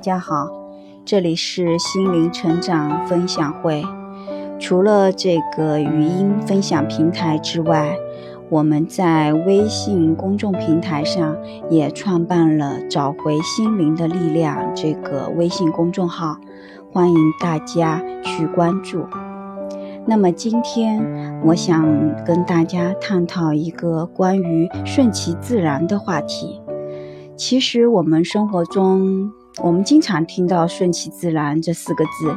大家好，这里是心灵成长分享会。除了这个语音分享平台之外，我们在微信公众平台上也创办了“找回心灵的力量”这个微信公众号，欢迎大家去关注。那么今天我想跟大家探讨一个关于顺其自然的话题。其实我们生活中，我们经常听到“顺其自然”这四个字。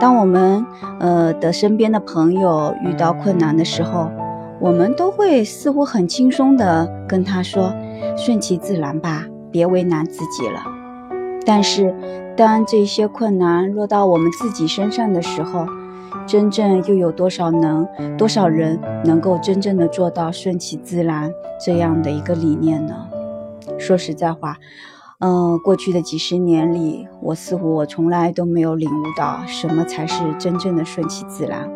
当我们呃的身边的朋友遇到困难的时候，我们都会似乎很轻松的跟他说：“顺其自然吧，别为难自己了。”但是，当这些困难落到我们自己身上的时候，真正又有多少能多少人能够真正的做到顺其自然这样的一个理念呢？说实在话，嗯，过去的几十年里，我似乎我从来都没有领悟到什么才是真正的顺其自然。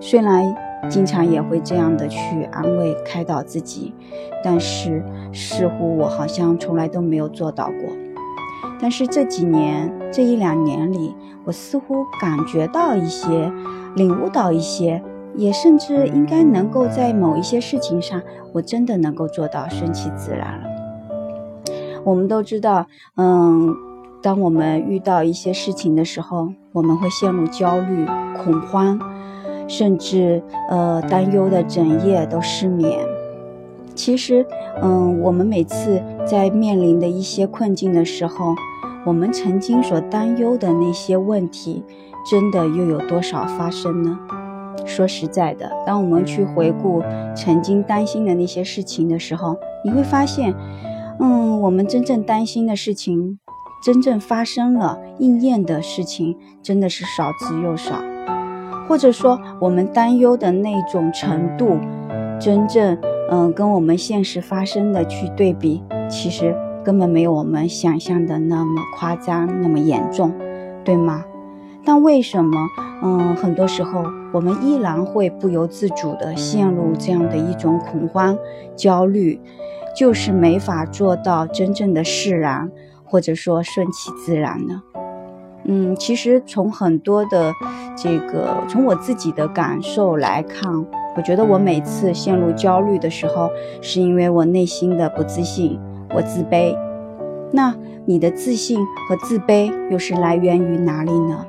虽然经常也会这样的去安慰开导自己，但是似乎我好像从来都没有做到过。但是这几年这一两年里，我似乎感觉到一些，领悟到一些，也甚至应该能够在某一些事情上，我真的能够做到顺其自然了。我们都知道，嗯，当我们遇到一些事情的时候，我们会陷入焦虑、恐慌，甚至呃担忧的整夜都失眠。其实，嗯，我们每次在面临的一些困境的时候，我们曾经所担忧的那些问题，真的又有多少发生呢？说实在的，当我们去回顾曾经担心的那些事情的时候，你会发现。嗯，我们真正担心的事情，真正发生了应验的事情，真的是少之又少。或者说，我们担忧的那种程度，真正嗯，跟我们现实发生的去对比，其实根本没有我们想象的那么夸张，那么严重，对吗？但为什么嗯，很多时候我们依然会不由自主地陷入这样的一种恐慌、焦虑？就是没法做到真正的释然，或者说顺其自然呢？嗯，其实从很多的这个，从我自己的感受来看，我觉得我每次陷入焦虑的时候，是因为我内心的不自信，我自卑。那你的自信和自卑又是来源于哪里呢？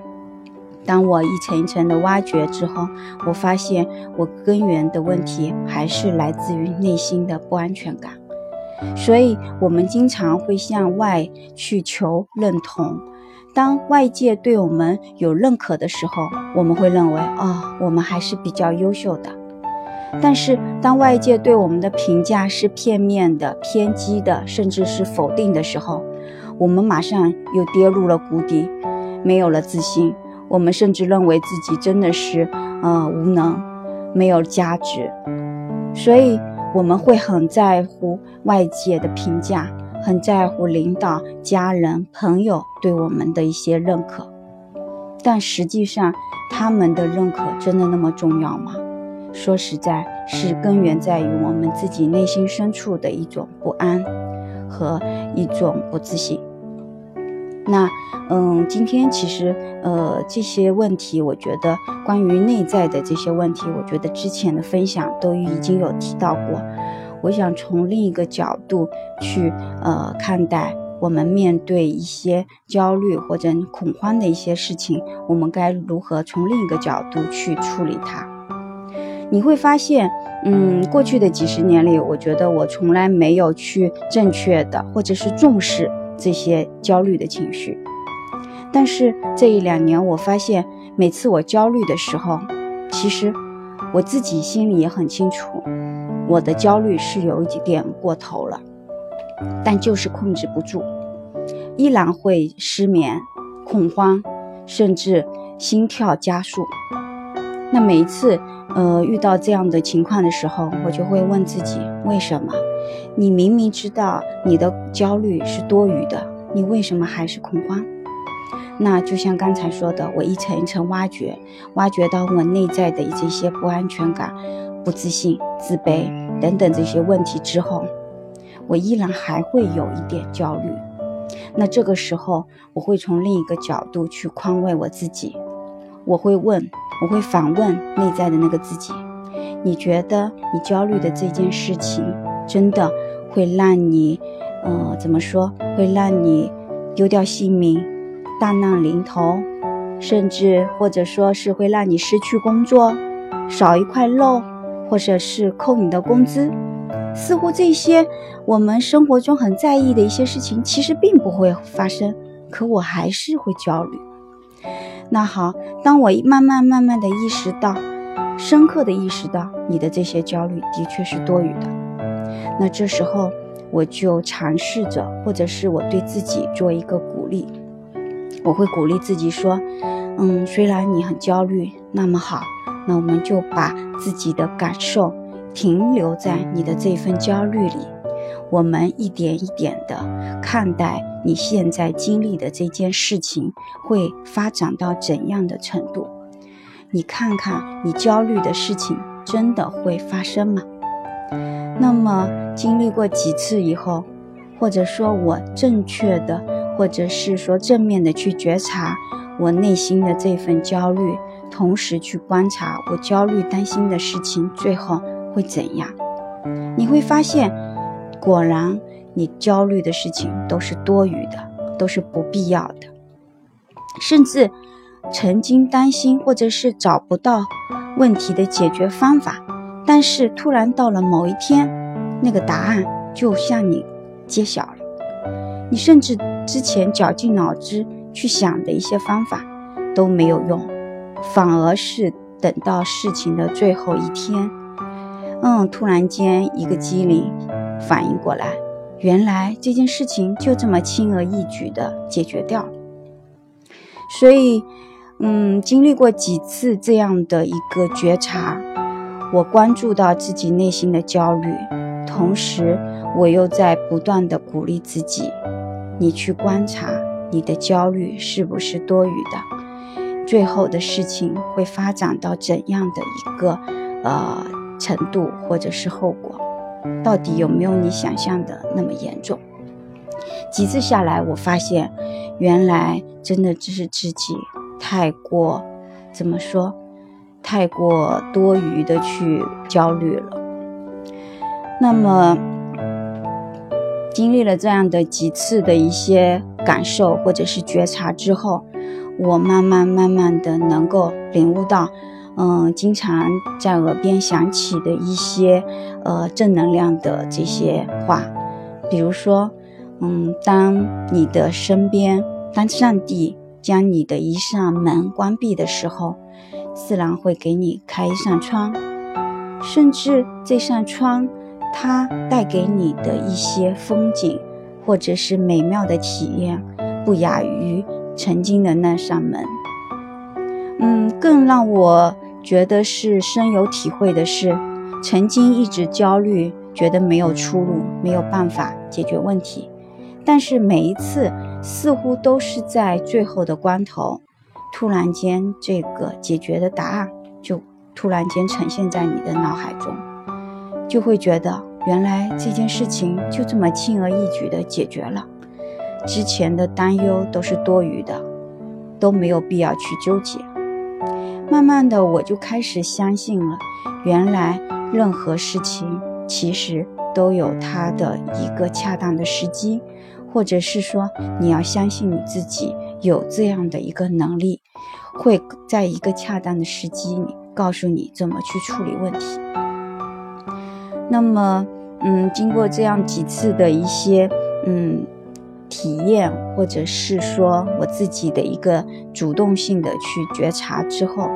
当我一层一层的挖掘之后，我发现我根源的问题还是来自于内心的不安全感。所以，我们经常会向外去求认同。当外界对我们有认可的时候，我们会认为啊，我们还是比较优秀的。但是，当外界对我们的评价是片面的、偏激的，甚至是否定的时候，我们马上又跌入了谷底，没有了自信。我们甚至认为自己真的是呃无能，没有价值。所以。我们会很在乎外界的评价，很在乎领导、家人、朋友对我们的一些认可，但实际上，他们的认可真的那么重要吗？说实在，是根源在于我们自己内心深处的一种不安和一种不自信。那，嗯，今天其实，呃，这些问题，我觉得关于内在的这些问题，我觉得之前的分享都已经有提到过。我想从另一个角度去，呃，看待我们面对一些焦虑或者恐慌的一些事情，我们该如何从另一个角度去处理它？你会发现，嗯，过去的几十年里，我觉得我从来没有去正确的或者是重视。这些焦虑的情绪，但是这一两年，我发现每次我焦虑的时候，其实我自己心里也很清楚，我的焦虑是有一点过头了，但就是控制不住，依然会失眠、恐慌，甚至心跳加速。那每一次，呃，遇到这样的情况的时候，我就会问自己，为什么？你明明知道你的焦虑是多余的，你为什么还是恐慌？那就像刚才说的，我一层一层挖掘，挖掘到我内在的这些不安全感、不自信、自卑等等这些问题之后，我依然还会有一点焦虑。那这个时候，我会从另一个角度去宽慰我自己，我会问，我会反问内在的那个自己：你觉得你焦虑的这件事情，真的会让你，呃，怎么说？会让你丢掉性命，大难临头，甚至或者说是会让你失去工作，少一块肉，或者是扣你的工资？似乎这些我们生活中很在意的一些事情，其实并不会发生，可我还是会焦虑。那好，当我慢慢慢慢的意识到，深刻的意识到你的这些焦虑的确是多余的，那这时候我就尝试着，或者是我对自己做一个鼓励，我会鼓励自己说，嗯，虽然你很焦虑，那么好，那我们就把自己的感受。停留在你的这份焦虑里，我们一点一点的看待你现在经历的这件事情会发展到怎样的程度？你看看，你焦虑的事情真的会发生吗？那么经历过几次以后，或者说我正确的，或者是说正面的去觉察我内心的这份焦虑，同时去观察我焦虑担心的事情，最后。会怎样？你会发现，果然你焦虑的事情都是多余的，都是不必要的。甚至曾经担心或者是找不到问题的解决方法，但是突然到了某一天，那个答案就向你揭晓了。你甚至之前绞尽脑汁去想的一些方法都没有用，反而是等到事情的最后一天。嗯，突然间一个机灵，反应过来，原来这件事情就这么轻而易举的解决掉了。所以，嗯，经历过几次这样的一个觉察，我关注到自己内心的焦虑，同时我又在不断的鼓励自己：你去观察你的焦虑是不是多余的，最后的事情会发展到怎样的一个呃。程度或者是后果，到底有没有你想象的那么严重？几次下来，我发现，原来真的只是自己太过，怎么说，太过多余的去焦虑了。那么，经历了这样的几次的一些感受或者是觉察之后，我慢慢慢慢的能够领悟到。嗯，经常在耳边响起的一些呃正能量的这些话，比如说，嗯，当你的身边，当上帝将你的一扇门关闭的时候，自然会给你开一扇窗，甚至这扇窗它带给你的一些风景或者是美妙的体验，不亚于曾经的那扇门。嗯，更让我。觉得是深有体会的是，曾经一直焦虑，觉得没有出路，没有办法解决问题，但是每一次似乎都是在最后的关头，突然间这个解决的答案就突然间呈现在你的脑海中，就会觉得原来这件事情就这么轻而易举的解决了，之前的担忧都是多余的，都没有必要去纠结。慢慢的，我就开始相信了，原来任何事情其实都有它的一个恰当的时机，或者是说你要相信你自己有这样的一个能力，会在一个恰当的时机里告诉你怎么去处理问题。那么，嗯，经过这样几次的一些，嗯。体验，或者是说我自己的一个主动性的去觉察之后，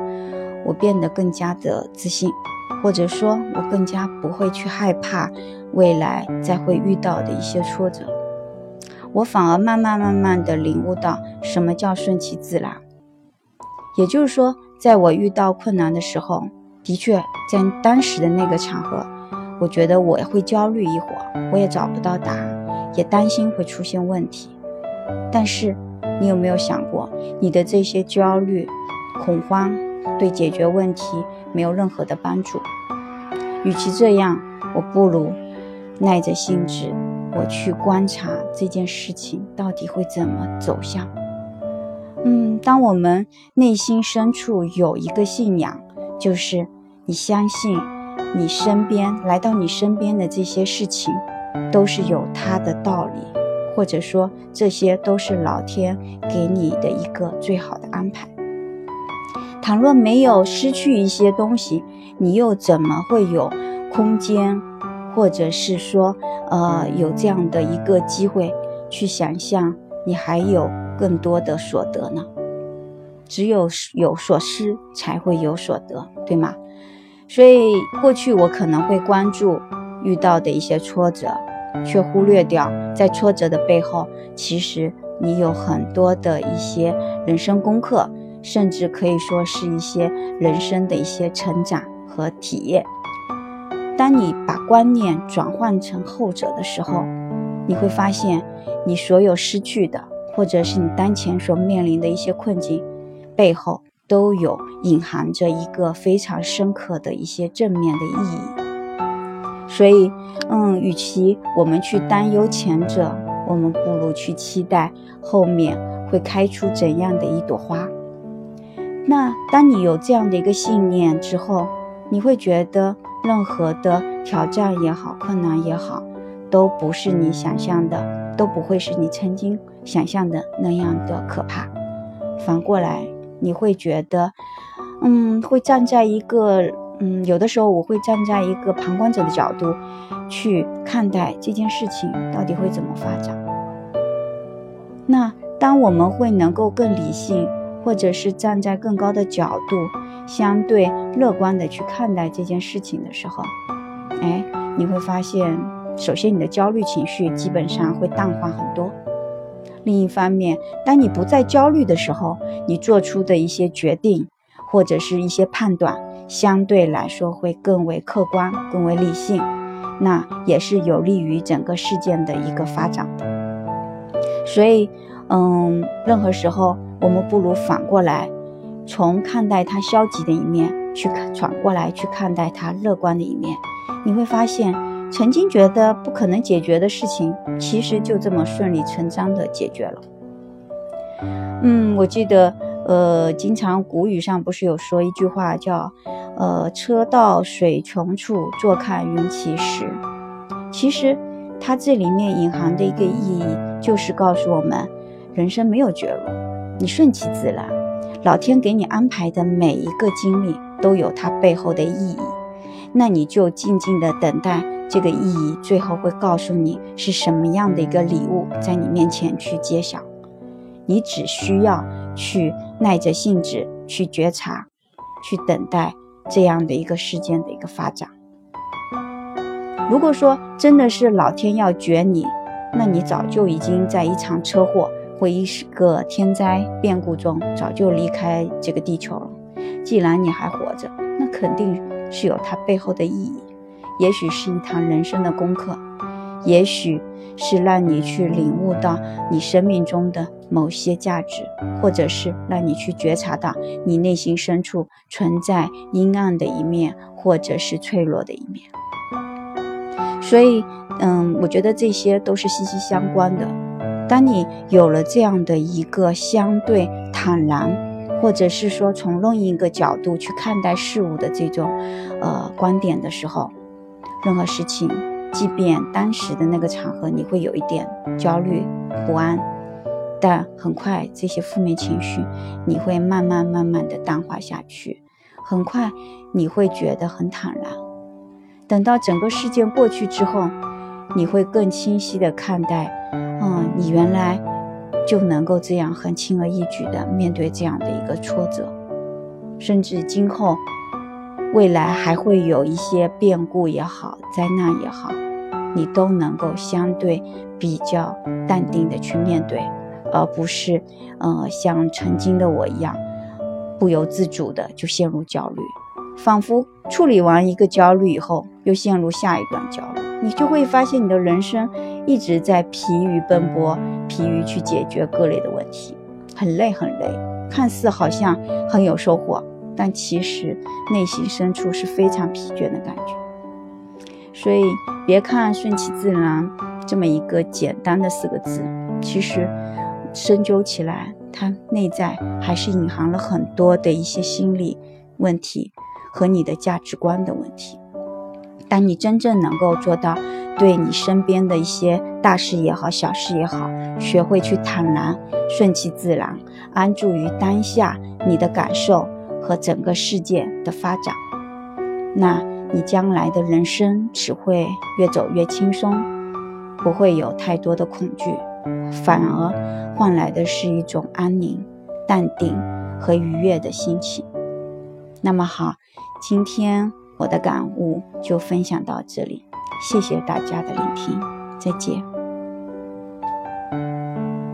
我变得更加的自信，或者说我更加不会去害怕未来再会遇到的一些挫折，我反而慢慢慢慢的领悟到什么叫顺其自然。也就是说，在我遇到困难的时候，的确在当时的那个场合，我觉得我会焦虑一会儿，我也找不到答案。也担心会出现问题，但是你有没有想过，你的这些焦虑、恐慌对解决问题没有任何的帮助？与其这样，我不如耐着性子我去观察这件事情到底会怎么走向。嗯，当我们内心深处有一个信仰，就是你相信你身边来到你身边的这些事情都是有它的道理，或者说这些都是老天给你的一个最好的安排。倘若没有失去一些东西，你又怎么会有空间，或者是说，呃，有这样的一个机会去想象你还有更多的所得呢？只有有所失，才会有所得，对吗？所以过去我可能会关注遇到的一些挫折，却忽略掉在挫折的背后，其实你有很多的一些人生功课。甚至可以说是一些人生的一些成长和体验。当你把观念转换成后者的时候，你会发现，你所有失去的，或者是你当前所面临的一些困境，背后都有隐含着一个非常深刻的一些正面的意义。所以，嗯，与其我们去担忧前者，我们不如去期待后面会开出怎样的一朵花。那当你有这样的一个信念之后，你会觉得任何的挑战也好，困难也好，都不是你想象的，都不会是你曾经想象的那样的可怕。反过来，你会觉得，嗯，会站在一个，嗯，有的时候我会站在一个旁观者的角度去看待这件事情到底会怎么发展。那当我们会能够更理性。或者是站在更高的角度，相对乐观的去看待这件事情的时候，哎，你会发现，首先你的焦虑情绪基本上会淡化很多。另一方面，当你不再焦虑的时候，你做出的一些决定或者是一些判断，相对来说会更为客观、更为理性，那也是有利于整个事件的一个发展的。所以，嗯，任何时候。我们不如反过来，从看待他消极的一面去看，转过来去看待他乐观的一面。你会发现，曾经觉得不可能解决的事情，其实就这么顺理成章的解决了。嗯，我记得，呃，经常古语上不是有说一句话叫，呃，车到水穷处，坐看云起时。其实，它这里面隐含的一个意义，就是告诉我们，人生没有绝路。你顺其自然，老天给你安排的每一个经历都有它背后的意义，那你就静静的等待这个意义，最后会告诉你是什么样的一个礼物在你面前去揭晓。你只需要去耐着性子去觉察，去等待这样的一个事件的一个发展。如果说真的是老天要绝你，那你早就已经在一场车祸。或一个天灾变故中，早就离开这个地球了。既然你还活着，那肯定是有它背后的意义。也许是一堂人生的功课，也许是让你去领悟到你生命中的某些价值，或者是让你去觉察到你内心深处存在阴暗的一面，或者是脆弱的一面。所以，嗯，我觉得这些都是息息相关的。当你有了这样的一个相对坦然，或者是说从另一个角度去看待事物的这种呃观点的时候，任何事情，即便当时的那个场合你会有一点焦虑不安，但很快这些负面情绪你会慢慢慢慢的淡化下去，很快你会觉得很坦然。等到整个事件过去之后，你会更清晰的看待。嗯，你原来就能够这样很轻而易举的面对这样的一个挫折，甚至今后未来还会有一些变故也好，灾难也好，你都能够相对比较淡定的去面对，而不是呃像曾经的我一样不由自主的就陷入焦虑，仿佛处理完一个焦虑以后，又陷入下一段焦虑，你就会发现你的人生。一直在疲于奔波，疲于去解决各类的问题，很累很累，看似好像很有收获，但其实内心深处是非常疲倦的感觉。所以别看顺其自然，这么一个简单的四个字，其实深究起来，它内在还是隐含了很多的一些心理问题和你的价值观的问题。当你真正能够做到，对你身边的一些大事也好、小事也好，学会去坦然、顺其自然，安住于当下，你的感受和整个世界的发展，那你将来的人生只会越走越轻松，不会有太多的恐惧，反而换来的是一种安宁、淡定和愉悦的心情。那么好，今天。我的感悟就分享到这里，谢谢大家的聆听，再见。